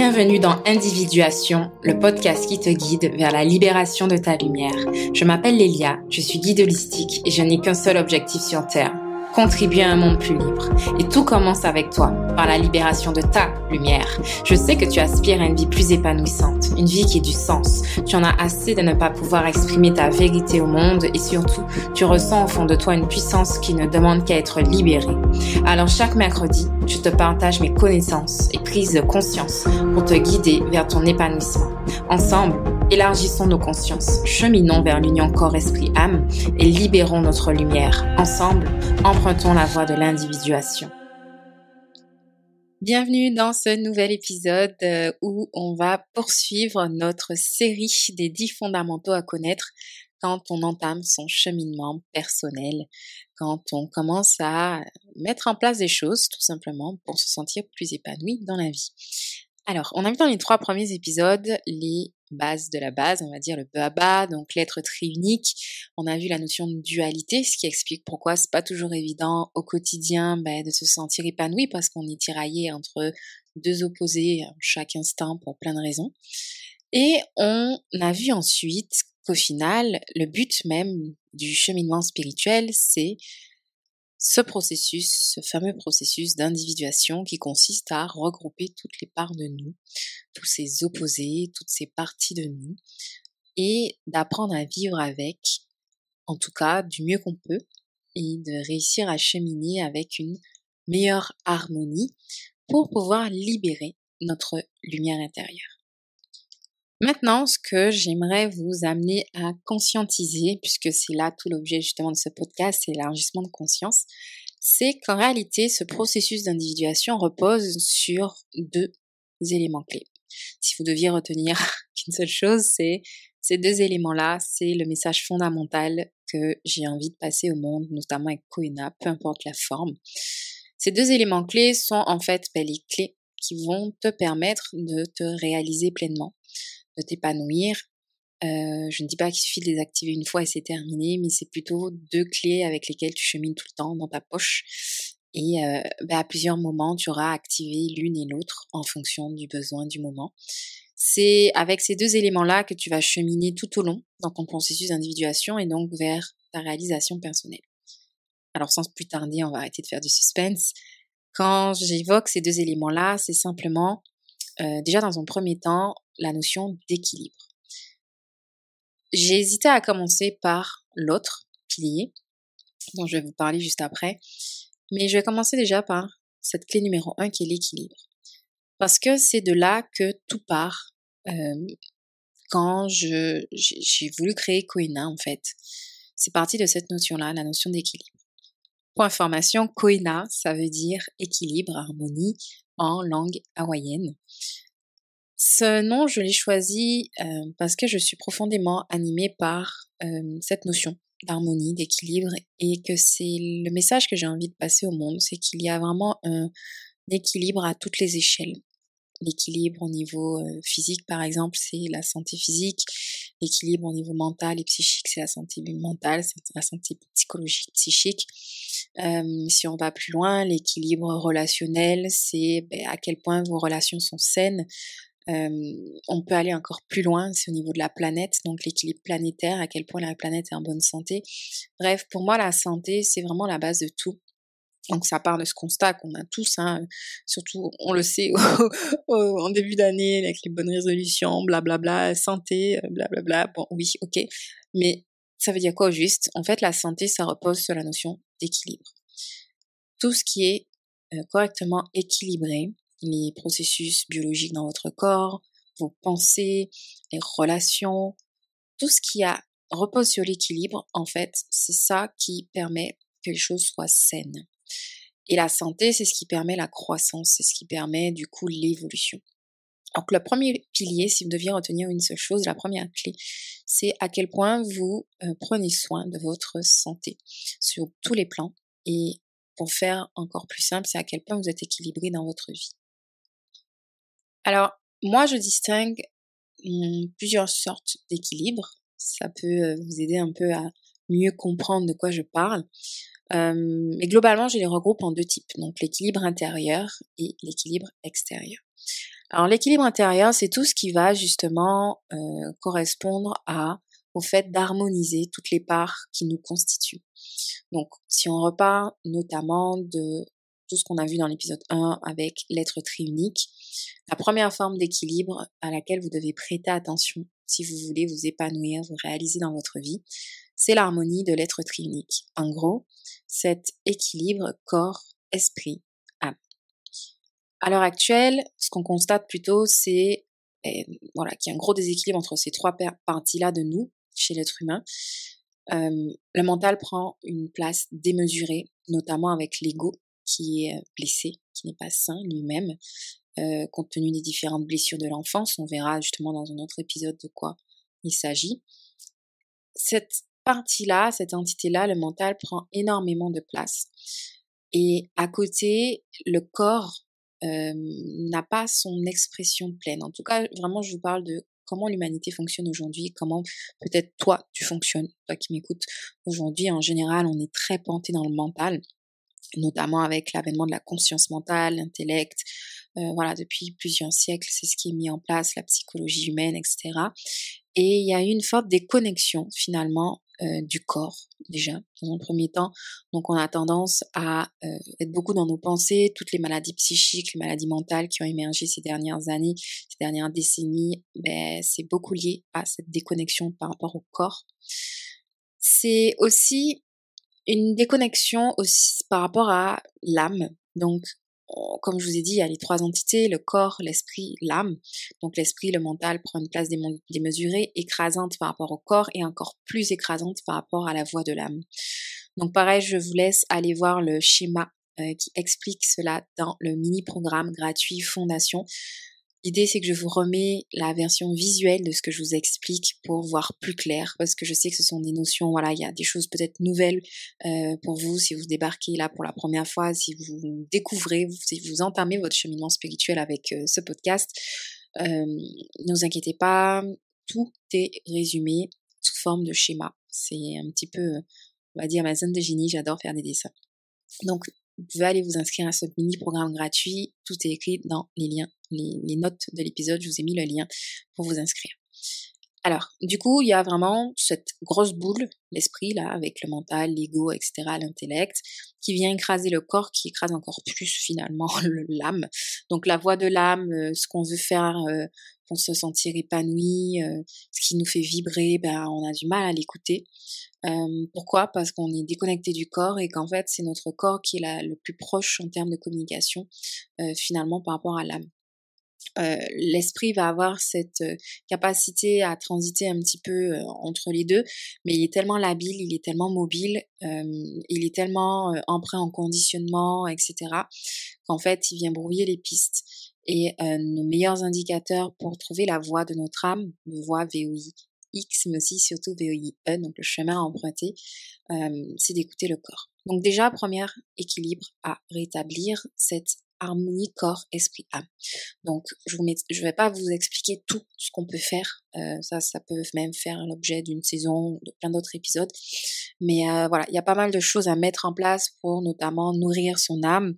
Bienvenue dans Individuation, le podcast qui te guide vers la libération de ta lumière. Je m'appelle Lélia, je suis guide holistique et je n'ai qu'un seul objectif sur Terre, contribuer à un monde plus libre. Et tout commence avec toi, par la libération de ta lumière. Je sais que tu aspires à une vie plus épanouissante, une vie qui ait du sens. Tu en as assez de ne pas pouvoir exprimer ta vérité au monde et surtout, tu ressens au fond de toi une puissance qui ne demande qu'à être libérée. Alors chaque mercredi, je te partage mes connaissances et prises de conscience pour te guider vers ton épanouissement. Ensemble, élargissons nos consciences, cheminons vers l'union corps-esprit-âme et libérons notre lumière. Ensemble, empruntons la voie de l'individuation. Bienvenue dans ce nouvel épisode euh, où on va poursuivre notre série des 10 fondamentaux à connaître quand on entame son cheminement personnel, quand on commence à mettre en place des choses tout simplement pour se sentir plus épanoui dans la vie. Alors, on a vu dans les trois premiers épisodes les bases de la base, on va dire le baba, donc l'être triunique. On a vu la notion de dualité, ce qui explique pourquoi c'est pas toujours évident au quotidien ben, de se sentir épanoui parce qu'on est tiraillé entre deux opposés chaque instant pour plein de raisons. Et on a vu ensuite qu'au final, le but même du cheminement spirituel, c'est ce processus, ce fameux processus d'individuation qui consiste à regrouper toutes les parts de nous, tous ces opposés, toutes ces parties de nous, et d'apprendre à vivre avec, en tout cas du mieux qu'on peut, et de réussir à cheminer avec une meilleure harmonie pour pouvoir libérer notre lumière intérieure. Maintenant, ce que j'aimerais vous amener à conscientiser, puisque c'est là tout l'objet justement de ce podcast, c'est l'élargissement de conscience, c'est qu'en réalité, ce processus d'individuation repose sur deux éléments clés. Si vous deviez retenir qu'une seule chose, c'est ces deux éléments-là, c'est le message fondamental que j'ai envie de passer au monde, notamment avec Koina, peu importe la forme. Ces deux éléments clés sont en fait ben, les clés qui vont te permettre de te réaliser pleinement, de t'épanouir. Euh, je ne dis pas qu'il suffit de les activer une fois et c'est terminé, mais c'est plutôt deux clés avec lesquelles tu chemines tout le temps dans ta poche. Et euh, bah, à plusieurs moments, tu auras activé l'une et l'autre en fonction du besoin du moment. C'est avec ces deux éléments-là que tu vas cheminer tout au long dans ton processus d'individuation et donc vers ta réalisation personnelle. Alors sans plus tarder, on va arrêter de faire du suspense. Quand j'évoque ces deux éléments-là, c'est simplement euh, déjà dans un premier temps la notion d'équilibre. J'ai hésité à commencer par l'autre pilier, dont je vais vous parler juste après, mais je vais commencer déjà par cette clé numéro un qui est l'équilibre. Parce que c'est de là que tout part euh, quand j'ai voulu créer Koina en fait. C'est parti de cette notion-là, la notion d'équilibre. Information, Koina, ça veut dire équilibre, harmonie en langue hawaïenne. Ce nom, je l'ai choisi euh, parce que je suis profondément animée par euh, cette notion d'harmonie, d'équilibre, et que c'est le message que j'ai envie de passer au monde, c'est qu'il y a vraiment un équilibre à toutes les échelles. L'équilibre au niveau physique, par exemple, c'est la santé physique. L'équilibre au niveau mental et psychique, c'est la santé mentale, c'est la santé psychologique, psychique. si on va plus loin, l'équilibre relationnel, c'est ben, à quel point vos relations sont saines, on peut aller encore plus loin, c'est au niveau de la planète, donc l'équilibre planétaire, à quel point la planète est en bonne santé. Bref, pour moi, la santé, c'est vraiment la base de tout. Donc ça part de ce constat qu'on a tous, hein, surtout on le sait en début d'année avec les bonnes résolutions, blablabla, santé, blablabla. Bon oui, ok, mais ça veut dire quoi juste? En fait, la santé, ça repose sur la notion d'équilibre. Tout ce qui est correctement équilibré, les processus biologiques dans votre corps, vos pensées, les relations, tout ce qui a, repose sur l'équilibre, en fait, c'est ça qui permet que les choses soient saines. Et la santé, c'est ce qui permet la croissance, c'est ce qui permet du coup l'évolution. Donc le premier pilier, si vous deviez retenir une seule chose, la première clé, c'est à quel point vous euh, prenez soin de votre santé sur tous les plans. Et pour faire encore plus simple, c'est à quel point vous êtes équilibré dans votre vie. Alors, moi, je distingue mmh, plusieurs sortes d'équilibre. Ça peut euh, vous aider un peu à mieux comprendre de quoi je parle. Mais globalement, je les regroupe en deux types, donc l'équilibre intérieur et l'équilibre extérieur. Alors l'équilibre intérieur, c'est tout ce qui va justement correspondre à au fait d'harmoniser toutes les parts qui nous constituent. Donc, si on repart notamment de tout ce qu'on a vu dans l'épisode 1 avec l'être triunique, la première forme d'équilibre à laquelle vous devez prêter attention si vous voulez vous épanouir, vous réaliser dans votre vie, c'est l'harmonie de l'être triunique. En gros, cet équilibre corps, esprit, âme. À l'heure actuelle, ce qu'on constate plutôt, c'est eh, voilà, qu'il y a un gros déséquilibre entre ces trois parties-là de nous, chez l'être humain. Euh, le mental prend une place démesurée, notamment avec l'ego qui est euh, blessé, qui n'est pas sain lui-même, euh, compte tenu des différentes blessures de l'enfance. On verra justement dans un autre épisode de quoi il s'agit. Cette partie-là, cette entité-là, le mental prend énormément de place. Et à côté, le corps n'a pas son expression pleine. En tout cas, vraiment, je vous parle de comment l'humanité fonctionne aujourd'hui, comment peut-être toi tu fonctionnes, toi qui m'écoutes aujourd'hui. En général, on est très penté dans le mental, notamment avec l'avènement de la conscience mentale, l'intellect. Euh, voilà, depuis plusieurs siècles, c'est ce qui est mis en place, la psychologie humaine, etc. Et il y a une forte déconnexion finalement euh, du corps déjà dans un premier temps. Donc on a tendance à euh, être beaucoup dans nos pensées, toutes les maladies psychiques, les maladies mentales qui ont émergé ces dernières années, ces dernières décennies, ben, c'est beaucoup lié à cette déconnexion par rapport au corps. C'est aussi une déconnexion aussi par rapport à l'âme. Donc comme je vous ai dit, il y a les trois entités, le corps, l'esprit, l'âme. Donc l'esprit, le mental prend une place démesurée, écrasante par rapport au corps et encore plus écrasante par rapport à la voix de l'âme. Donc pareil, je vous laisse aller voir le schéma euh, qui explique cela dans le mini-programme gratuit Fondation. L'idée, c'est que je vous remets la version visuelle de ce que je vous explique pour voir plus clair, parce que je sais que ce sont des notions, voilà, il y a des choses peut-être nouvelles euh, pour vous si vous débarquez là pour la première fois, si vous découvrez, si vous entamez votre cheminement spirituel avec euh, ce podcast. Euh, ne vous inquiétez pas, tout est résumé sous forme de schéma. C'est un petit peu, on va dire, ma zone de génie, j'adore faire des dessins. Donc, vous pouvez aller vous inscrire à ce mini programme gratuit. Tout est écrit dans les liens, les, notes de l'épisode. Je vous ai mis le lien pour vous inscrire. Alors, du coup, il y a vraiment cette grosse boule, l'esprit, là, avec le mental, l'ego, etc., l'intellect, qui vient écraser le corps, qui écrase encore plus, finalement, l'âme. Donc, la voix de l'âme, euh, ce qu'on veut faire euh, pour se sentir épanoui, euh, ce qui nous fait vibrer, ben, on a du mal à l'écouter. Euh, pourquoi? Parce qu'on est déconnecté du corps et qu'en fait c'est notre corps qui est le plus proche en termes de communication euh, finalement par rapport à l'âme. l'esprit va avoir cette capacité à transiter un petit peu entre les deux, mais il est tellement labile, il est tellement mobile, il est tellement emprunt en conditionnement, etc., qu'en fait, il vient brouiller les pistes. Et nos meilleurs indicateurs pour trouver la voie de notre âme, une voie VOI X, mais aussi surtout VOIE, donc le chemin à emprunter, c'est d'écouter le corps. Donc déjà, premier équilibre à rétablir, cette harmonie corps, esprit, âme. Donc je ne vais pas vous expliquer tout ce qu'on peut faire, ça, ça peut même faire l'objet d'une saison, de plein d'autres épisodes. Mais voilà, il y a pas mal de choses à mettre en place pour notamment nourrir son âme,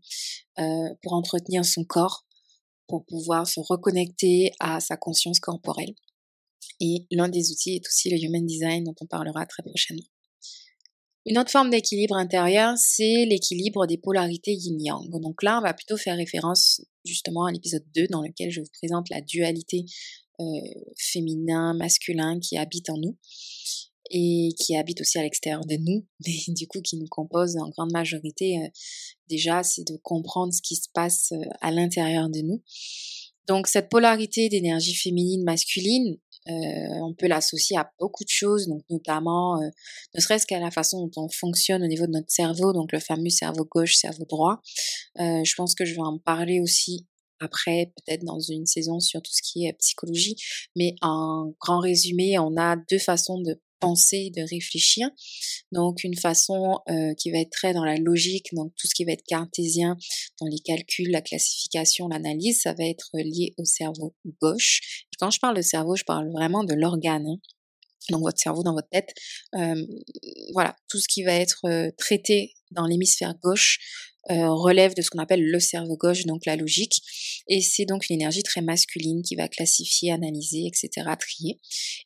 pour entretenir son corps, pour pouvoir se reconnecter à sa conscience corporelle. Et l'un des outils est aussi le Human Design dont on parlera très prochainement. Une autre forme d'équilibre intérieur, c'est l'équilibre des polarités yin-yang. Donc là, on va plutôt faire référence justement à l'épisode 2 dans lequel je vous présente la dualité euh, féminin-masculin qui habite en nous et qui habite aussi à l'extérieur de nous, mais du coup qui nous compose en grande majorité. Euh, déjà, c'est de comprendre ce qui se passe euh, à l'intérieur de nous. Donc cette polarité d'énergie féminine masculine, euh, on peut l'associer à beaucoup de choses, donc notamment, euh, ne serait-ce qu'à la façon dont on fonctionne au niveau de notre cerveau, donc le fameux cerveau gauche, cerveau droit. Je pense que je vais en parler aussi après, peut-être dans une saison sur tout ce qui est psychologie. Mais en grand résumé, on a deux façons de penser, de réfléchir. Donc une façon euh, qui va être très dans la logique, donc tout ce qui va être cartésien, dans les calculs, la classification, l'analyse, ça va être lié au cerveau gauche. Et quand je parle de cerveau, je parle vraiment de l'organe. Hein. Dans votre cerveau, dans votre tête. voilà, tout ce qui va être traité dans l'hémisphère gauche relève de ce qu'on appelle le cerveau gauche, donc la logique. Et c'est donc une énergie très masculine qui va classifier, analyser, etc., trier.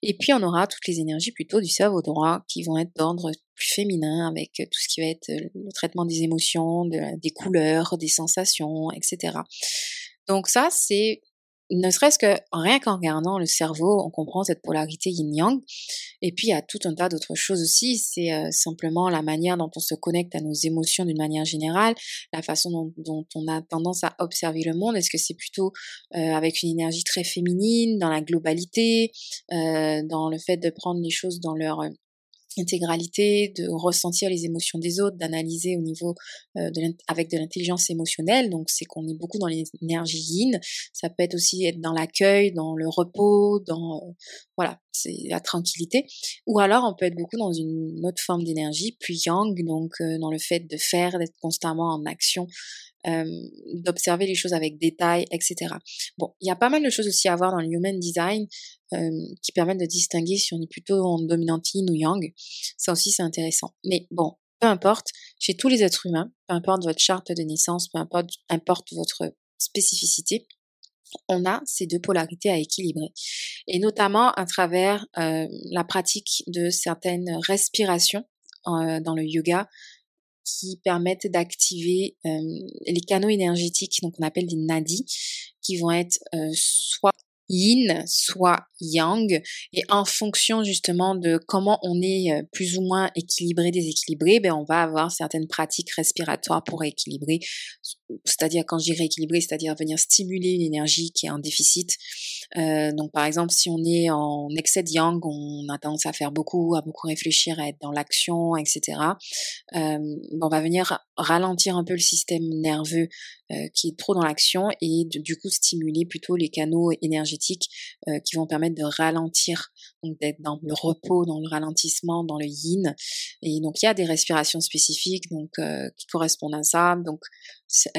Et puis on aura toutes les énergies plutôt du cerveau droit qui vont être d'ordre plus féminin avec tout ce qui va être le traitement des émotions, des couleurs, des sensations, etc. Donc ça, c'est ne serait-ce que rien qu'en regardant le cerveau, on comprend cette polarité yin-yang. Et puis il y a tout un tas d'autres choses aussi. C'est euh, simplement la manière dont on se connecte à nos émotions d'une manière générale, la façon dont, on a tendance à observer le monde. Est-ce que c'est plutôt euh, avec une énergie très féminine, dans la globalité, euh, dans le fait de prendre les choses dans leur intégralité, de ressentir les émotions des autres, d'analyser au niveau euh, de avec de l'intelligence émotionnelle. Donc c'est qu'on est beaucoup dans l'énergie yin. Ça peut être aussi être dans l'accueil, dans le repos, dans euh, voilà, c'est la tranquillité. Ou alors on peut être beaucoup dans une autre forme d'énergie, puis yang, donc euh, dans le fait de faire, d'être constamment en action, d'observer les choses avec détail, etc. Bon, il y a pas mal de choses aussi à voir dans le human design qui permettent de distinguer si on est plutôt en dominantine ou yang. Ça aussi c'est intéressant. Mais bon, peu importe, chez tous les êtres humains, peu importe votre charte de naissance, peu importe votre spécificité, on a ces deux polarités à équilibrer. Et notamment à travers la pratique de certaines respirations dans le yoga qui permettent d'activer les canaux énergétiques, donc on appelle des nadis, qui vont être soit yin, soit yang, et en fonction justement de comment on est euh, plus ou moins équilibré, déséquilibré, ben on va avoir certaines pratiques respiratoires pour équilibrer, c'est-à-dire quand je dis rééquilibrer, c'est-à-dire venir stimuler l'énergie qui est en déficit. Euh, donc par exemple, si on est en excès de yang, on a tendance à faire beaucoup, à beaucoup réfléchir, à être dans l'action, etc. Euh, on va venir ralentir un peu le système nerveux euh, qui est trop dans l'action et du coup stimuler plutôt les canaux énergétiques euh, qui vont permettre de ralentir, donc d'être dans le repos, dans le ralentissement, dans le yin. Et donc il y a des respirations spécifiques donc euh, qui correspondent à ça. Donc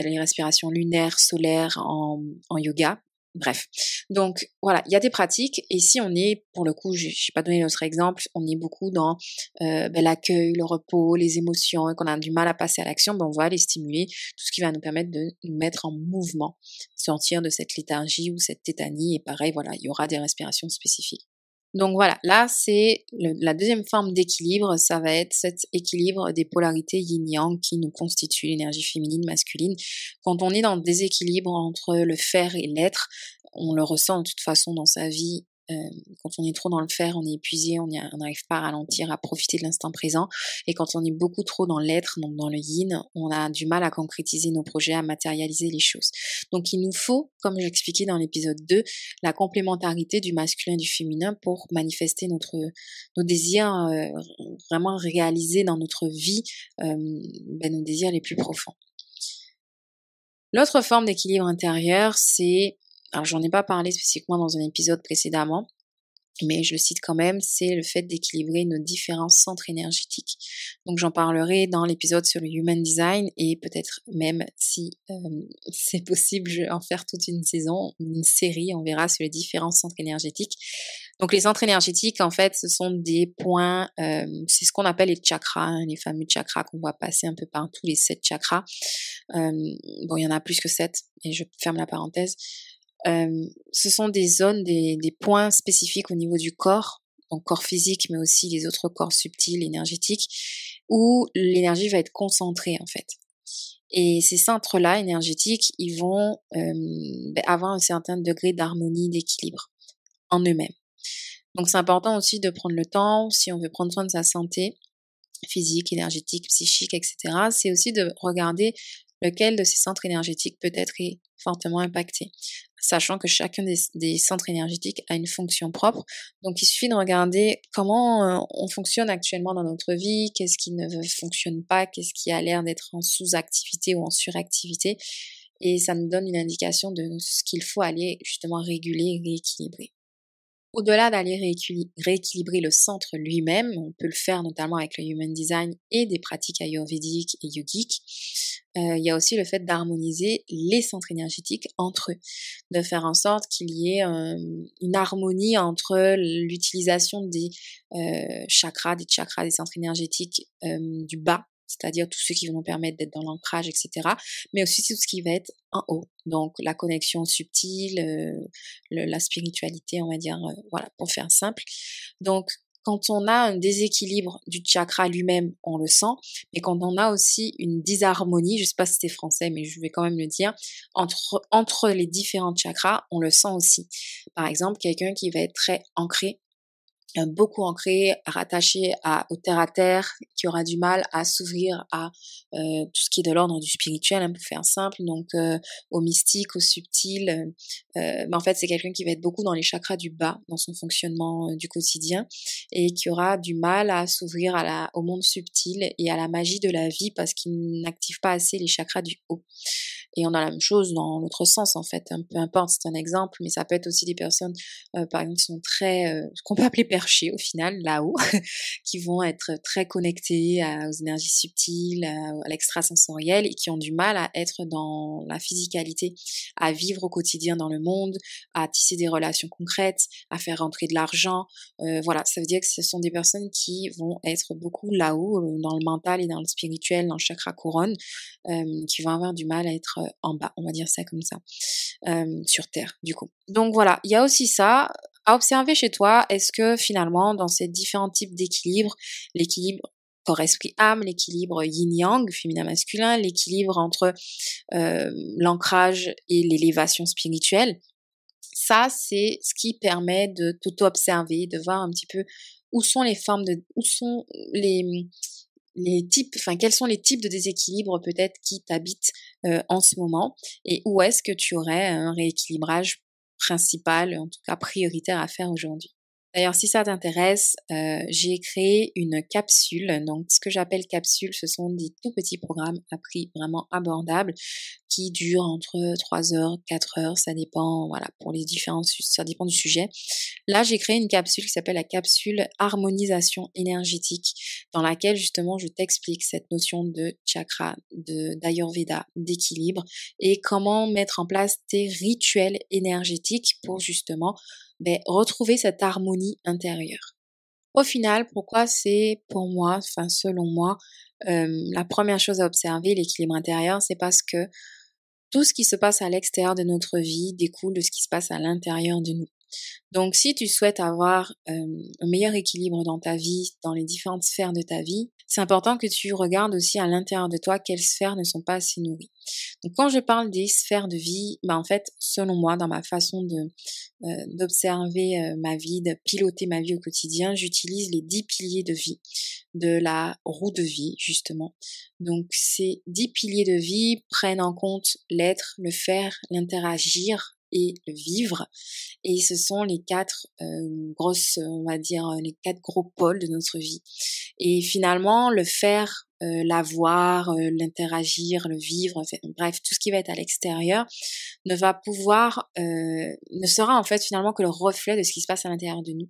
les respirations lunaires, solaires en, en yoga Bref. Donc voilà, il y a des pratiques et si on est, pour le coup, je n'ai pas donné notre exemple, on est beaucoup dans euh, ben, l'accueil, le repos, les émotions et qu'on a du mal à passer à l'action, ben, on va les stimuler, tout ce qui va nous permettre de nous mettre en mouvement, sortir de cette léthargie ou cette tétanie et pareil, voilà, il y aura des respirations spécifiques. Donc voilà, là c'est la deuxième forme d'équilibre, ça va être cet équilibre des polarités yin-yang qui nous constitue l'énergie féminine, masculine. Quand on est dans le déséquilibre entre le faire et l'être, on le ressent de toute façon dans sa vie quand on est trop dans le faire, on est épuisé, on n'arrive pas à ralentir, à profiter de l'instant présent. Et quand on est beaucoup trop dans l'être, donc dans le yin, on a du mal à concrétiser nos projets, à matérialiser les choses. Donc il nous faut, comme j'expliquais dans l'épisode 2, la complémentarité du masculin et du féminin pour manifester notre, nos désirs euh, vraiment réalisés dans notre vie, euh, ben, nos désirs les plus profonds. L'autre forme d'équilibre intérieur, c'est alors j'en ai pas parlé spécifiquement dans un épisode précédemment, mais je le cite quand même, c'est le fait d'équilibrer nos différents centres énergétiques. Donc j'en parlerai dans l'épisode sur le Human Design et peut-être même si euh, c'est possible, je vais en faire toute une saison, une série, on verra sur les différents centres énergétiques. Donc les centres énergétiques, en fait, ce sont des points, euh, c'est ce qu'on appelle les chakras, hein, les fameux chakras qu'on voit passer un peu partout, les sept chakras. Euh, bon, il y en a plus que sept, et je ferme la parenthèse. Euh, ce sont des zones, des, des, points spécifiques au niveau du corps, donc corps physique, mais aussi les autres corps subtils, énergétiques, où l'énergie va être concentrée en fait. Et ces centres-là énergétiques, ils vont euh, ben, avoir un certain degré d'harmonie, d'équilibre en eux-mêmes. Donc c'est important aussi de prendre le temps, si on veut prendre soin de sa santé physique, énergétique, psychique, etc., c'est aussi de regarder lequel de ces centres énergétiques peut être fortement impacté sachant que chacun des, centres énergétiques a une fonction propre. Donc il suffit de regarder comment euh, on fonctionne actuellement dans notre vie, qu'est-ce qui ne fonctionne pas, qu'est-ce qui a l'air d'être en sous-activité ou en suractivité, et ça nous donne une indication de ce qu'il faut aller justement réguler, rééquilibrer. Au-delà d'aller rééquilibrer le centre lui-même, on peut le faire notamment avec le Human Design et des pratiques ayurvédiques et yogiques. Il y a aussi le fait d'harmoniser les centres énergétiques entre eux, de faire en sorte qu'il y ait une harmonie entre l'utilisation des chakras, des chakras, des centres énergétiques du bas c'est-à-dire tout ce qui va nous permettre d'être dans l'ancrage, etc. Mais aussi tout ce qui va être en haut, donc la connexion subtile, euh, la spiritualité, on va dire, euh, voilà, pour faire simple. Donc quand on a un déséquilibre du chakra lui-même, on le sent, mais quand on a aussi une disharmonie, je sais pas si c'est français, mais je vais quand même le dire, entre, entre les différents chakras, on le sent aussi. Par exemple, quelqu'un qui va être très ancré beaucoup ancré, rattaché à, au terre à terre, qui aura du mal à s'ouvrir à euh, tout ce qui est de l'ordre du spirituel, hein, pour faire simple, donc euh, au mystique, au subtil. Euh, mais en fait, c'est quelqu'un qui va être beaucoup dans les chakras du bas, dans son fonctionnement du quotidien, et qui aura du mal à s'ouvrir à la, au monde subtil et à la magie de la vie parce qu'il n'active pas assez les chakras du haut. Et on a la même chose dans l'autre sens, en fait. Hein, peu importe, c'est un exemple, mais ça peut être aussi des personnes, par exemple, qui sont très, qu'on peut appeler au final là-haut, qui vont être très connectés aux énergies subtiles, à, l'extrasensoriel et qui ont du mal à être dans la physicalité, à vivre au quotidien dans le monde, à tisser des relations concrètes, à faire rentrer de l'argent. Euh, voilà, ça veut dire que ce sont des personnes qui vont être beaucoup là-haut, euh, dans le mental et dans le spirituel, dans le chakra couronne, euh, qui vont avoir du mal à être en bas, on va dire ça comme ça, sur Terre, du coup. Donc voilà, il y a aussi ça à observer chez toi, est-ce que finalement, dans ces différents types d'équilibre, l'équilibre corps esprit âme, l'équilibre yin yang, féminin masculin, l'équilibre entre euh, l'ancrage et l'élévation spirituelle, ça c'est ce qui permet de t'auto-observer, de voir un petit peu où sont les formes de, où sont les les types, enfin quels sont les types de déséquilibres peut-être qui t'habitent euh, en ce moment et où est-ce que tu aurais un rééquilibrage principal, en tout cas prioritaire à faire aujourd'hui. D'ailleurs, si ça t'intéresse, euh, j'ai créé une capsule. Donc, ce que j'appelle capsule, ce sont des tout petits programmes à prix vraiment abordables qui durent entre 3 heures, 4 heures, ça dépend, voilà, pour les différents, ça dépend du sujet. Là, j'ai créé une capsule qui s'appelle la capsule harmonisation énergétique, dans laquelle justement je t'explique cette notion de chakra, d'ayurveda, d'équilibre et comment mettre en place tes rituels énergétiques pour justement ben, retrouver cette harmonie intérieure. Au final, pourquoi c'est pour moi, enfin selon moi, euh, la première chose à observer, l'équilibre intérieur, c'est parce que tout ce qui se passe à l'extérieur de notre vie découle de ce qui se passe à l'intérieur de nous. Donc si tu souhaites avoir un meilleur équilibre dans ta vie, dans les différentes sphères de ta vie, c'est important que tu regardes aussi à l'intérieur de toi quelles sphères ne sont pas assez nourries. Donc quand je parle des sphères de vie, bah en fait, selon moi, dans ma façon d'observer ma vie, de piloter ma vie au quotidien, j'utilise les dix piliers de vie de la roue de vie justement. Donc ces dix piliers de vie prennent en compte l'être, le faire, l'interagir, et le vivre. Et ce sont les quatre euh, grosses, on va dire, les quatre gros pôles de notre vie. Et finalement, le faire, euh, l'avoir, euh, l'interagir, le vivre, bref, tout ce qui va être à l'extérieur, ne va pouvoir, ne sera en fait finalement que le reflet de ce qui se passe à l'intérieur de nous.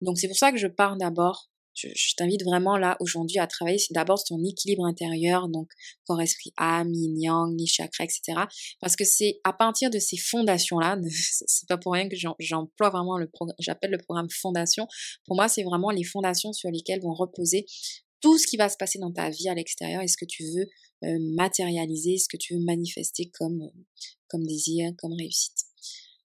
Donc c'est pour ça que je pars d'abord je, t'invite vraiment là aujourd'hui à travailler d'abord sur ton équilibre intérieur, donc corps, esprit, âme, yin, yang, ni chakra, etc. Parce que c'est à partir de ces fondations-là, c'est pas pour rien que j'emploie vraiment le programme, j'appelle le programme fondation. Pour moi, c'est vraiment les fondations sur lesquelles vont reposer tout ce qui va se passer dans ta vie à l'extérieur et ce que tu veux euh, matérialiser, ce que tu veux manifester comme désir, comme réussite.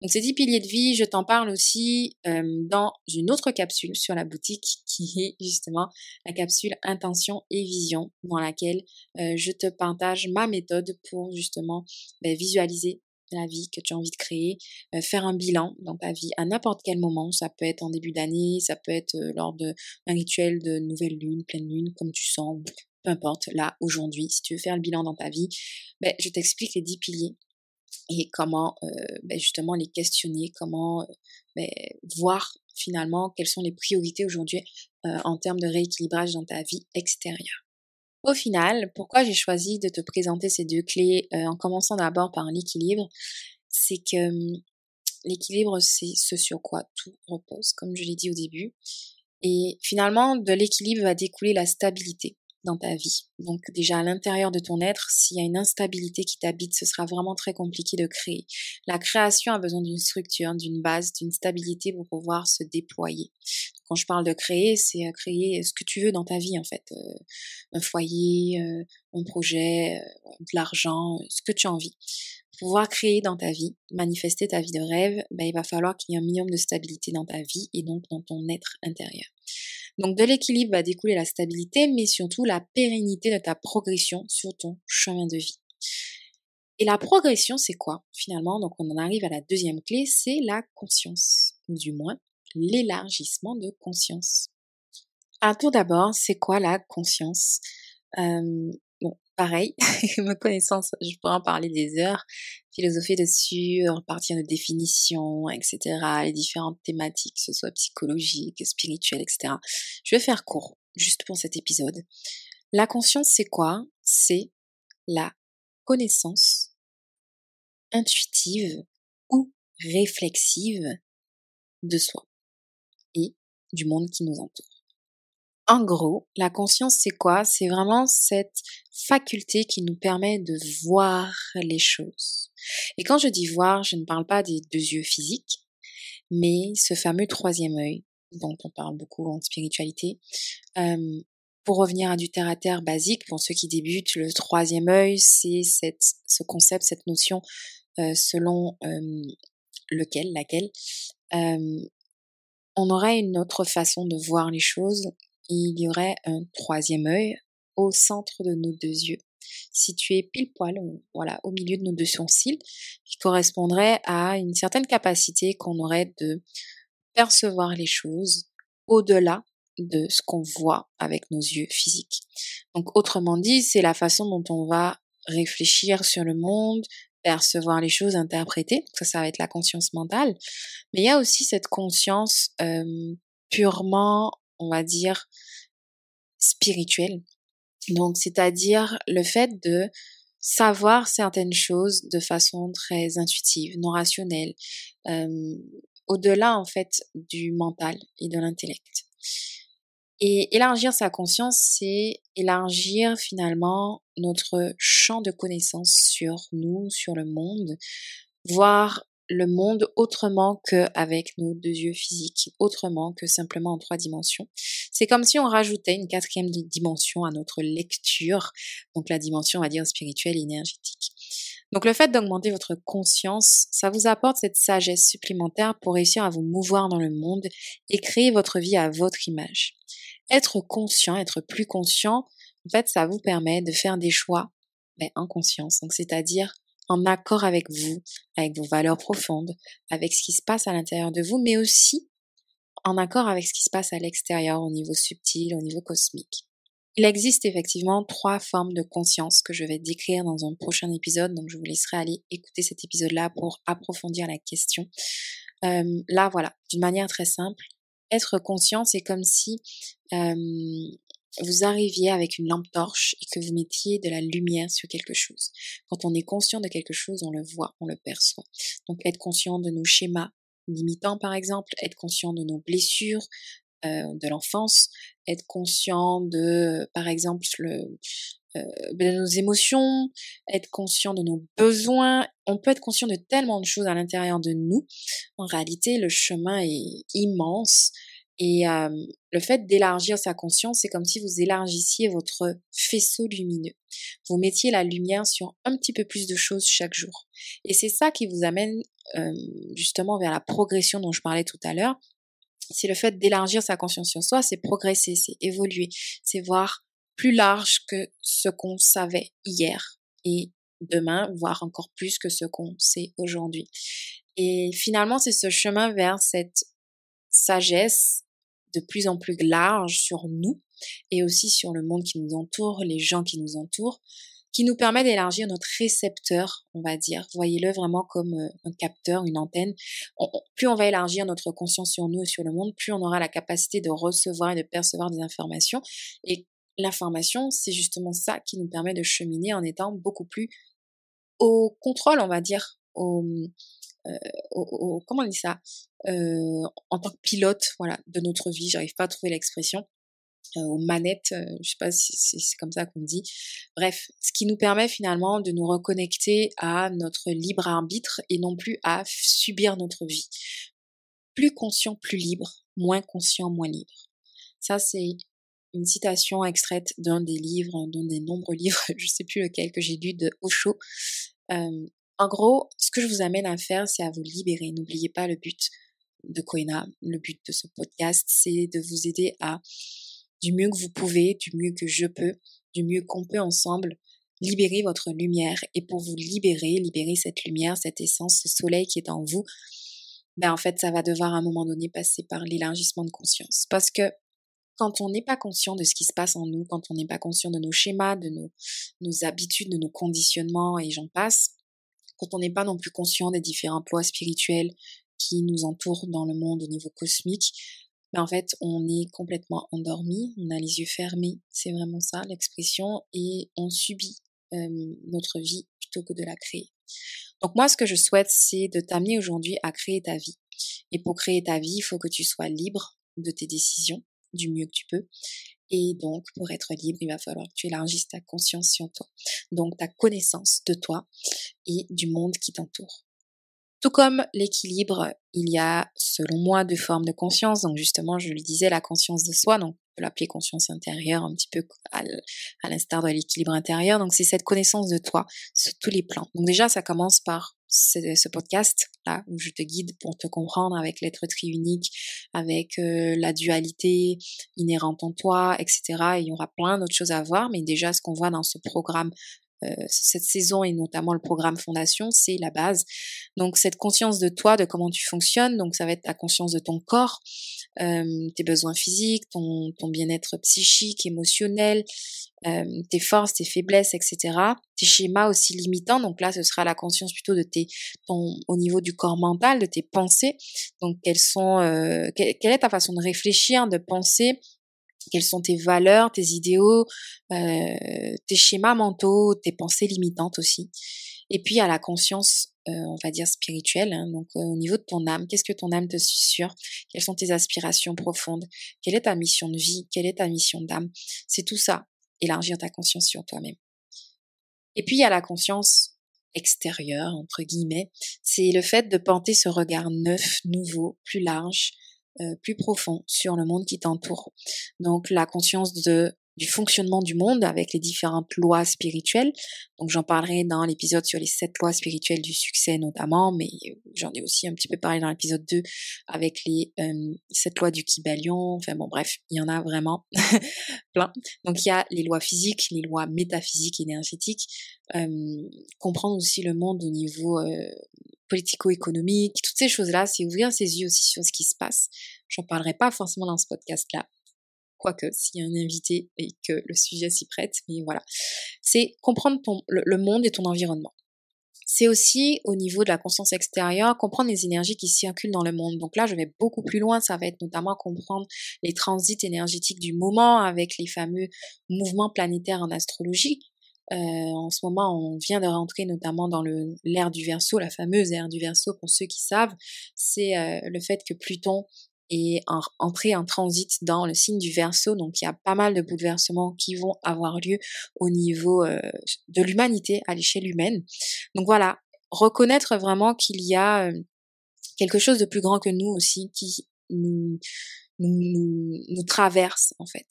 Donc ces 10 piliers de vie, je t'en parle aussi dans une autre capsule sur la boutique qui est justement la capsule intention et vision dans laquelle je te partage ma méthode pour justement ben, visualiser la vie que tu as envie de créer, faire un bilan dans ta vie à n'importe quel moment. Ça peut être en début d'année, ça peut être lors d'un rituel de nouvelle lune, pleine lune, comme tu sens, peu importe, là, aujourd'hui, si tu veux faire le bilan dans ta vie, ben, je t'explique les 10 piliers et comment euh, ben justement les questionner, comment euh, ben, voir finalement quelles sont les priorités aujourd'hui euh, en termes de rééquilibrage dans ta vie extérieure. Au final, pourquoi j'ai choisi de te présenter ces deux clés en commençant d'abord par l'équilibre, c'est que hum, l'équilibre c'est ce sur quoi tout repose, comme je l'ai dit au début. Et finalement, de l'équilibre va découler la stabilité. Dans ta vie. Donc déjà à l'intérieur de ton être, s'il y a une instabilité qui t'habite, ce sera vraiment très compliqué de créer. La création a besoin d'une structure, d'une base, d'une stabilité pour pouvoir se déployer. Quand je parle de créer, c'est euh, créer ce que tu veux dans ta vie en fait. Euh, un foyer, euh, un projet, de l'argent, ce que tu as envie. Pouvoir créer dans ta vie, manifester ta vie de rêve, ben, il va falloir qu'il y ait un minimum de stabilité dans ta vie et donc dans ton être intérieur. Donc de l'équilibre va découler la stabilité, mais surtout la pérennité de ta progression sur ton chemin de vie. Et la progression, c'est quoi finalement? Donc on en arrive à la deuxième clé, c'est la conscience, ou du moins l'élargissement de conscience. Un tout d'abord, c'est quoi la conscience? Euh, pareil, me connaissant, je pourrais en parler des heures, philosopher dessus, repartir de définitions, etc., les différentes thématiques, que ce soit psychologiques, spirituelles, etc. Je vais faire court, juste pour cet épisode. La conscience, c'est quoi? C'est la connaissance intuitive ou réflexive de soi et du monde qui nous entoure. En gros, la conscience, c'est quoi? C'est vraiment cette faculté qui nous permet de voir les choses. Et quand je dis voir, je ne parle pas des deux yeux physiques, mais ce fameux troisième œil dont on parle beaucoup en spiritualité. Pour revenir à du terre à terre basique, pour ceux qui débutent, le troisième œil, c'est ce concept, cette notion euh, selon lequel, laquelle, on aurait une autre façon de voir les choses il y aurait un troisième œil au centre de nos deux yeux, situé pile poil, voilà, au milieu de nos deux sourcils, qui correspondrait à une certaine capacité qu'on aurait de percevoir les choses au-delà de ce qu'on voit avec nos yeux physiques. Donc autrement dit, c'est la façon dont on va réfléchir sur le monde, percevoir les choses, interpréter, ça ça va être la conscience mentale, mais il y a aussi cette conscience euh, purement on va dire, spirituel. Donc, c'est-à-dire le fait de savoir certaines choses de façon très intuitive, non rationnelle, euh, au-delà en fait du mental et de l'intellect. Et élargir sa conscience, c'est élargir finalement notre champ de connaissances sur nous, sur le monde, voir le monde autrement qu'avec nos deux yeux physiques, autrement que simplement en trois dimensions. C'est comme si on rajoutait une quatrième dimension à notre lecture, donc la dimension, on va dire, spirituelle énergétique. Donc le fait d'augmenter votre conscience, ça vous apporte cette sagesse supplémentaire pour réussir à vous mouvoir dans le monde et créer votre vie à votre image. Être conscient, être plus conscient, en fait, ça vous permet de faire des choix mais en conscience, donc c'est-à-dire en accord avec vous, avec vos valeurs profondes, avec ce qui se passe à l'intérieur de vous, mais aussi en accord avec ce qui se passe à l'extérieur, au niveau subtil, au niveau cosmique. Il existe effectivement trois formes de conscience que je vais décrire dans un prochain épisode, donc je vous laisserai aller écouter cet épisode-là pour approfondir la question. Euh, là, voilà, d'une manière très simple, être conscient, c'est comme si euh, vous arriviez avec une lampe torche et que vous mettiez de la lumière sur quelque chose. Quand on est conscient de quelque chose, on le voit, on le perçoit. Donc être conscient de nos schémas limitants, par exemple, être conscient de nos blessures euh, de l'enfance, être conscient de, par exemple, le, euh, de nos émotions, être conscient de nos besoins. On peut être conscient de tellement de choses à l'intérieur de nous. En réalité, le chemin est immense et le fait d'élargir sa conscience, c'est comme si vous élargissiez votre faisceau lumineux. Vous mettiez la lumière sur un petit peu plus de choses chaque jour. Et c'est ça qui vous amène justement vers la progression dont je parlais tout à l'heure. C'est le fait d'élargir sa conscience sur soi, c'est progresser, c'est évoluer, c'est voir plus large que ce qu'on savait hier et demain, voir encore plus que ce qu'on sait aujourd'hui. Et finalement, c'est ce chemin vers cette sagesse de plus en plus large sur nous et aussi sur le monde qui nous entoure, les gens qui nous entourent, qui nous permet d'élargir notre récepteur, on va dire. Voyez-le vraiment comme euh, un capteur, une antenne. plus on va élargir notre conscience sur nous et sur le monde, plus on aura la capacité de recevoir et de percevoir des informations. Et l'information, c'est justement ça qui nous permet de cheminer en étant beaucoup plus au contrôle, on va dire, euh, au, comment on dit ça euh, en tant que pilote voilà de notre vie j'arrive pas à trouver l'expression euh, aux manettes, je sais pas si c'est comme ça qu'on dit. Bref, ce qui nous permet finalement de nous reconnecter à notre libre arbitre et non plus à subir notre vie. Plus conscient, plus libre, moins conscient, moins libre. Ça, c'est une citation extraite d'un des livres, d'un des nombreux livres, je sais plus lequel que j'ai lu de Osho. Euh, en gros, ce que je vous amène à faire, c'est à vous libérer. N'oubliez pas le but de Koina, le but de ce podcast, c'est de vous aider à du mieux que vous pouvez, du mieux que je peux, du mieux qu'on peut ensemble, libérer votre lumière. Et pour vous libérer, libérer cette lumière, cette essence, ce soleil qui est en vous, ben en fait, ça va devoir à un moment donné passer par l'élargissement de conscience. Parce que quand on n'est pas conscient de ce qui se passe en nous, quand on n'est pas conscient de nos schémas, de nos, nos habitudes, de nos conditionnements et j'en passe, quand on n'est pas non plus conscient des différents lois spirituels qui nous entourent dans le monde au niveau cosmique, mais en fait, on est complètement endormi, on a les yeux fermés, c'est vraiment ça l'expression, et on subit notre vie plutôt que de la créer. Donc moi, ce que je souhaite, c'est de t'amener aujourd'hui à créer ta vie. Et pour créer ta vie, il faut que tu sois libre de tes décisions du mieux que tu peux. Et donc, pour être libre, il va falloir que tu élargisses ta conscience sur toi. Donc, ta connaissance de toi et du monde qui t'entoure. Tout comme l'équilibre, il y a, selon moi, deux formes de conscience. Donc justement, je le disais, la conscience de soi, donc on peut l'appeler conscience intérieure, un petit peu à l'instar de l'équilibre intérieur. Donc c'est cette connaissance de toi sur tous les plans. Donc déjà, ça commence par ce, podcast là où je te guide pour te comprendre avec l'être triunique, avec euh, la dualité inhérente en toi, etc. il y aura plein d'autres choses à voir, mais déjà ce qu'on voit dans ce programme cette saison et notamment le programme Fondation, c'est la base. Donc cette conscience de toi, de comment tu fonctionnes, donc ça va être ta conscience de ton corps, euh, tes besoins physiques, ton, ton bien-être psychique, émotionnel, euh, tes forces, tes faiblesses, etc. Tes schémas aussi limitants, donc là ce sera la conscience plutôt de tes, ton, au niveau du corps mental, de tes pensées. Donc quelles sont, euh, quelle est ta façon de réfléchir, de penser, quelles sont tes valeurs, tes idéaux, euh, tes schémas mentaux, tes pensées limitantes aussi? Et puis à la conscience, euh, on va dire spirituelle, hein, donc euh, au niveau de ton âme, qu'est-ce que ton âme te susurre Quelles sont tes aspirations profondes? Quelle est ta mission de vie? Quelle est ta mission d'âme? C'est tout ça, élargir ta conscience sur toi-même. Et puis il y a la conscience extérieure, entre guillemets, c'est le fait de porter ce regard neuf, nouveau, plus large, euh, plus profond sur le monde qui t'entoure. Donc la conscience de du fonctionnement du monde avec les différentes lois spirituelles. Donc j'en parlerai dans l'épisode sur les sept lois spirituelles du succès notamment, mais j'en ai aussi un petit peu parlé dans l'épisode 2 avec les euh, sept lois du Kybalion. Enfin bon bref, il y en a vraiment plein. Donc il y a les lois physiques, les lois métaphysiques, énergétiques, euh, comprendre aussi le monde au niveau euh, politico-économique, toutes ces choses-là, c'est ouvrir ses yeux aussi sur ce qui se passe. J'en parlerai pas forcément dans ce podcast-là, quoique s'il y a un invité et que le sujet s'y prête, mais voilà. C'est comprendre ton, le, monde et ton environnement. C'est aussi au niveau de la conscience extérieure, comprendre les énergies qui circulent dans le monde. Donc là, je vais beaucoup plus loin, ça va être notamment comprendre les transits énergétiques du moment avec les fameux mouvements planétaires en astrologie, euh, en ce moment, on vient de rentrer notamment dans l'ère du Verseau, la fameuse ère du Verseau pour ceux qui savent. C'est euh, le fait que Pluton est entré en transit dans le signe du Verseau, donc il y a pas mal de bouleversements qui vont avoir lieu au niveau euh, de l'humanité à l'échelle humaine. Donc voilà, reconnaître vraiment qu'il y a quelque chose de plus grand que nous aussi qui nous, nous, nous traverse en fait.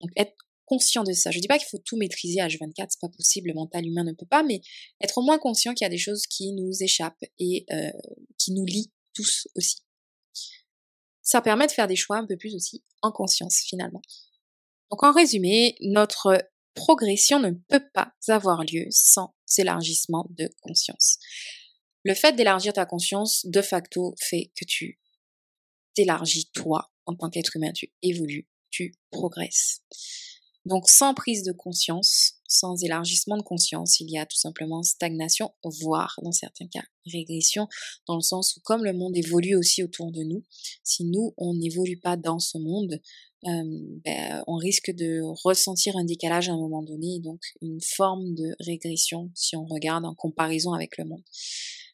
Donc être conscient de ça. Je dis pas qu'il faut tout maîtriser à H24, c'est pas possible, le mental humain ne peut pas, mais être au moins conscient qu'il y a des choses qui nous échappent et euh, qui nous lient tous aussi. Ça permet de faire des choix un peu plus aussi en conscience finalement. Donc en résumé, notre progression ne peut pas avoir lieu sans élargissement de conscience. Le fait d'élargir ta conscience, de facto, fait que tu t'élargis toi en tant qu'être humain, tu évolues, tu progresses. Donc sans prise de conscience, sans élargissement de conscience, il y a tout simplement stagnation, voire dans certains cas régression, dans le sens où comme le monde évolue aussi autour de nous, si nous, on n'évolue pas dans ce monde, euh, ben, on risque de ressentir un décalage à un moment donné, donc une forme de régression si on regarde en comparaison avec le monde.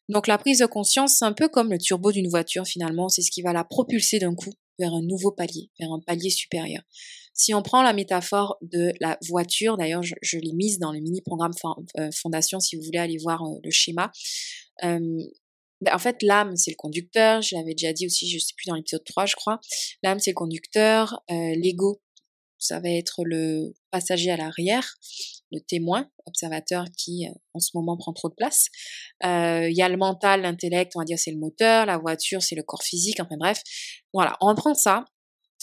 Donc la prise de conscience, c'est un peu comme le turbo d'une voiture finalement, c'est ce qui va la propulser d'un coup vers un nouveau palier, vers un palier supérieur. Si on prend la métaphore de la voiture, d'ailleurs je, l'ai mise dans le mini-programme euh, Fondation si vous voulez aller voir euh, le schéma. Euh, ben, en fait, l'âme, c'est le conducteur. Je l'avais déjà dit aussi, je sais plus dans l'épisode 3, je crois. L'âme, c'est le conducteur. L'ego, ça va être le passager à l'arrière, le témoin, observateur qui en ce moment prend trop de place. Il y a le mental, l'intellect, on va dire c'est le moteur, la voiture c'est le corps physique, enfin bref. Voilà, on reprend ça.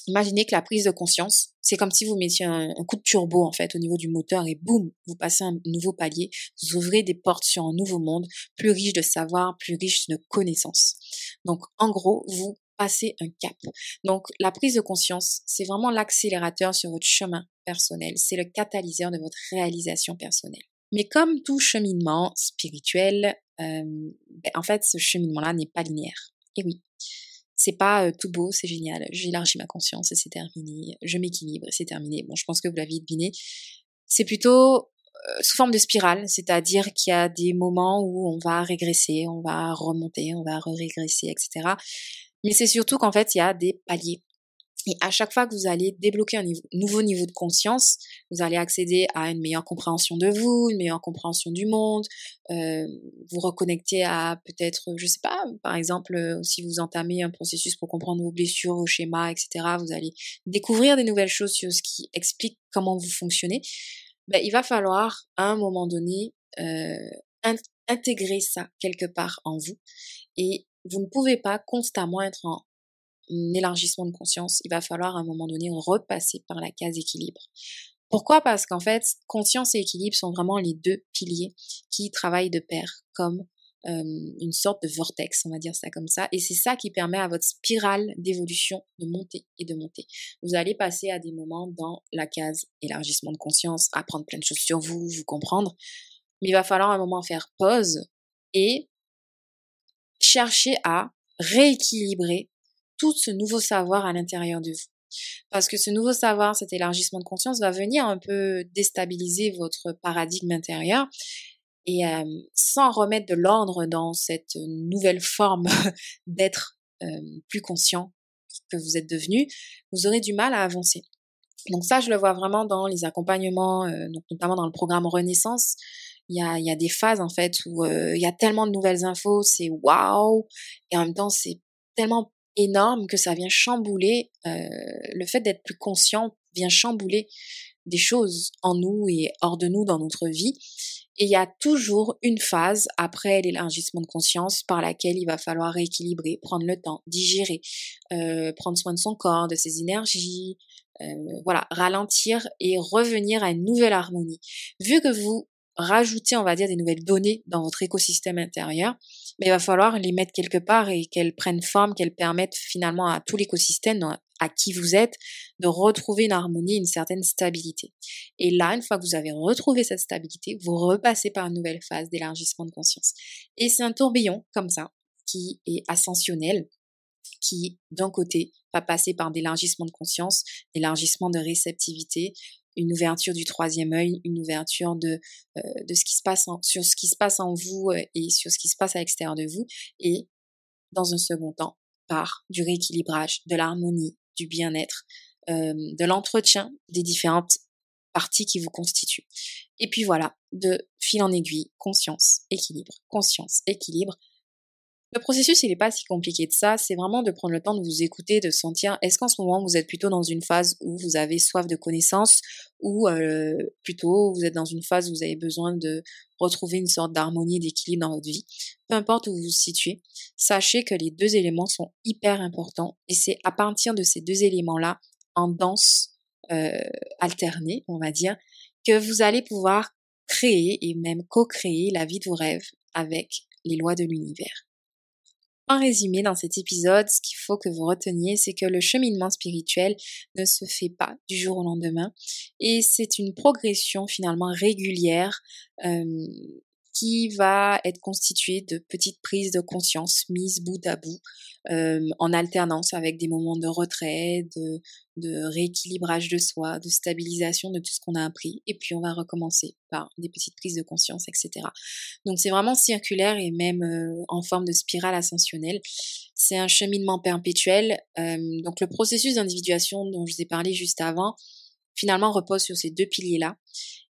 Imaginez que la prise de conscience, c'est comme si vous mettiez un, coup de turbo en fait au niveau du moteur et boum, vous passez un nouveau palier, vous ouvrez des portes sur un nouveau monde, plus riche de savoir, plus riche de connaissances. Donc en gros, vous passer un cap. Donc la prise de conscience, c'est vraiment l'accélérateur sur votre chemin personnel, c'est le catalyseur de votre réalisation personnelle. Mais comme tout cheminement spirituel, euh, ben, en fait, ce cheminement-là n'est pas linéaire. Et oui, c'est pas euh, tout beau, c'est génial, j'élargis ma conscience et c'est terminé, je m'équilibre et c'est terminé. Bon, je pense que vous l'avez deviné. C'est plutôt euh, sous forme de spirale, c'est-à-dire qu'il y a des moments où on va régresser, on va remonter, on va régresser, etc. Mais c'est surtout qu'en fait, il y a des paliers. Et à chaque fois que vous allez débloquer un nouveau niveau de conscience, vous allez accéder à une meilleure compréhension de vous, une meilleure compréhension du monde, euh, vous reconnecter à peut-être, je sais pas, par exemple, euh, si vous entamez un processus pour comprendre vos blessures, vos schémas, etc., vous allez découvrir des nouvelles choses sur ce qui explique comment vous fonctionnez. Ben, il va falloir à un moment donné euh, intégrer ça quelque part en vous et vous ne pouvez pas constamment être en élargissement de conscience. Il va falloir à un moment donné repasser par la case équilibre. Pourquoi? Parce qu'en fait, conscience et équilibre sont vraiment les deux piliers qui travaillent de pair, comme une sorte de vortex, on va dire ça comme ça. Et c'est ça qui permet à votre spirale d'évolution de monter et de monter. Vous allez passer à des moments dans la case élargissement de conscience, apprendre plein de choses sur vous, vous comprendre. Mais il va falloir à un moment faire pause et chercher à rééquilibrer tout ce nouveau savoir à l'intérieur de vous. Parce que ce nouveau savoir, cet élargissement de conscience va venir un peu déstabiliser votre paradigme intérieur et euh, sans remettre de l'ordre dans cette nouvelle forme d'être euh, plus conscient que vous êtes devenu, vous aurez du mal à avancer. Donc ça, je le vois vraiment dans les accompagnements, euh, notamment dans le programme Renaissance il y a, y a des phases en fait où euh, il y a tellement de nouvelles infos, c'est waouh, et en même temps c'est tellement énorme que ça vient chambouler, euh, le fait d'être plus conscient vient chambouler des choses en nous et hors de nous dans notre vie. Et il y a toujours une phase après l'élargissement de conscience par laquelle il va falloir rééquilibrer, prendre le temps, digérer, euh, prendre soin de son corps, de ses énergies, euh, voilà, ralentir et revenir à une nouvelle harmonie. Vu que vous rajouter, on va dire, des nouvelles données dans votre écosystème intérieur, mais il va falloir les mettre quelque part et qu'elles prennent forme, qu'elles permettent finalement à tout l'écosystème, à qui vous êtes, de retrouver une harmonie, une certaine stabilité. Et là, une fois que vous avez retrouvé cette stabilité, vous repassez par une nouvelle phase d'élargissement de conscience. Et c'est un tourbillon comme ça, qui est ascensionnel, qui, d'un côté, va passer par d'élargissement de conscience, d'élargissement de réceptivité, une ouverture du troisième œil, une ouverture de, euh, de ce qui se passe sur ce qui se passe en vous euh, et sur ce qui se passe à l'extérieur de vous, et dans un second temps, par du rééquilibrage, de l'harmonie, du bien-être, euh, de l'entretien des différentes parties qui vous constituent. Et puis voilà, de fil en aiguille, conscience, équilibre, conscience, équilibre, le processus, il n'est pas si compliqué de ça. C'est vraiment de prendre le temps de vous écouter, de sentir est-ce qu'en ce moment vous êtes plutôt dans une phase où vous avez soif de connaissances ou euh, plutôt vous êtes dans une phase où vous avez besoin de retrouver une sorte d'harmonie, d'équilibre dans votre vie? Peu importe où vous vous situez, sachez que les deux éléments sont hyper importants et c'est à partir de ces deux éléments-là, en danse euh, alternée, on va dire, que vous allez pouvoir créer et même co-créer la vie de vos rêves avec les lois de l'univers. En résumé, dans cet épisode, ce qu'il faut que vous reteniez, c'est que le cheminement spirituel ne se fait pas du jour au lendemain et c'est une progression finalement régulière euh, qui va être constitué de petites prises de conscience mises bout à bout euh, en alternance avec des moments de retrait, de, de rééquilibrage de soi, de stabilisation de tout ce qu'on a appris. Et puis on va recommencer par des petites prises de conscience, etc. Donc c'est vraiment circulaire et même euh, en forme de spirale ascensionnelle. C'est un cheminement perpétuel. Euh, donc le processus d'individuation dont je vous ai parlé juste avant, finalement repose sur ces deux piliers-là.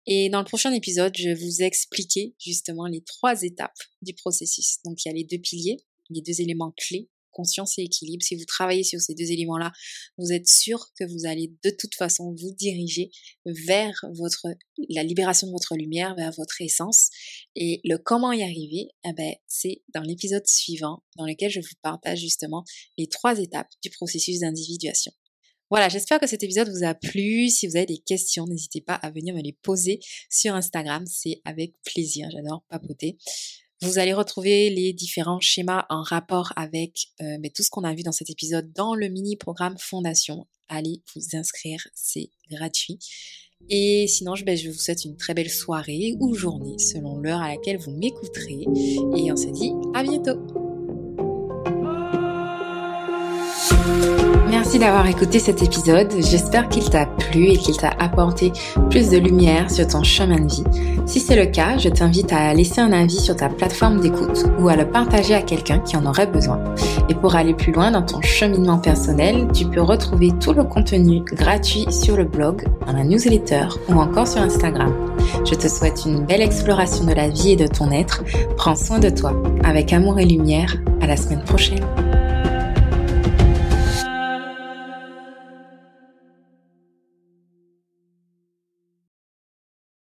Et dans le prochain épisode, je vais vous expliquer justement les trois étapes du processus. Donc il y a les deux piliers, les deux éléments clés, conscience et équilibre. Si vous travaillez sur ces deux éléments-là, vous êtes sûr que vous allez de toute façon vous diriger vers votre la libération de votre lumière, vers votre essence. Et le comment y arriver, eh ben, c'est dans l'épisode suivant dans lequel je vous partage justement les trois étapes du processus d'individuation. Voilà, j'espère que cet épisode vous a plu. Si vous avez des questions, n'hésitez pas à venir me les poser sur Instagram. C'est avec plaisir. J'adore papoter. Vous allez retrouver les différents schémas en rapport avec euh, tout ce qu'on a vu dans cet épisode dans le mini-programme Fondation. Allez vous inscrire, c'est gratuit. Et sinon, je, ben, je vous souhaite une très belle soirée ou journée selon l'heure à laquelle vous m'écouterez. Et on se dit à bientôt. Merci d'avoir écouté cet épisode. J'espère qu'il t'a plu et qu'il t'a apporté plus de lumière sur ton chemin de vie. Si c'est le cas, je t'invite à laisser un avis sur ta plateforme d'écoute ou à le partager à quelqu'un qui en aurait besoin. Et pour aller plus loin dans ton cheminement personnel, tu peux retrouver tout le contenu gratuit sur le blog, dans la newsletter ou encore sur Instagram. Je te souhaite une belle exploration de la vie et de ton être. Prends soin de toi. Avec amour et lumière. À la semaine prochaine.